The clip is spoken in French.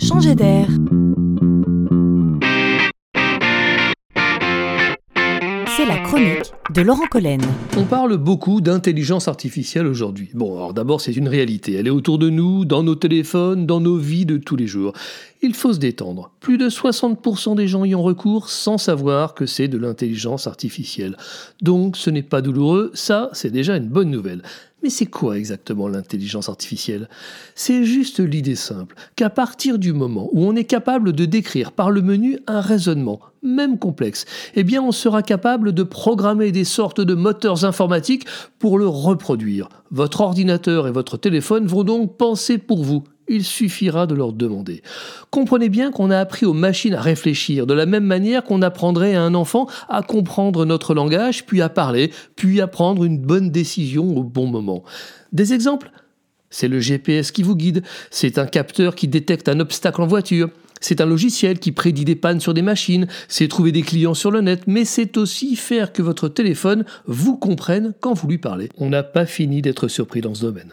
changer d'air. C'est la chronique de Laurent Collen. On parle beaucoup d'intelligence artificielle aujourd'hui. Bon, alors d'abord, c'est une réalité. Elle est autour de nous, dans nos téléphones, dans nos vies de tous les jours. Il faut se détendre. Plus de 60% des gens y ont recours sans savoir que c'est de l'intelligence artificielle. Donc, ce n'est pas douloureux, ça, c'est déjà une bonne nouvelle. Mais c'est quoi exactement l'intelligence artificielle? C'est juste l'idée simple qu'à partir du moment où on est capable de décrire par le menu un raisonnement, même complexe, eh bien on sera capable de programmer des sortes de moteurs informatiques pour le reproduire. Votre ordinateur et votre téléphone vont donc penser pour vous il suffira de leur demander. Comprenez bien qu'on a appris aux machines à réfléchir de la même manière qu'on apprendrait à un enfant à comprendre notre langage, puis à parler, puis à prendre une bonne décision au bon moment. Des exemples? C'est le GPS qui vous guide, c'est un capteur qui détecte un obstacle en voiture, c'est un logiciel qui prédit des pannes sur des machines, c'est trouver des clients sur le net, mais c'est aussi faire que votre téléphone vous comprenne quand vous lui parlez. On n'a pas fini d'être surpris dans ce domaine.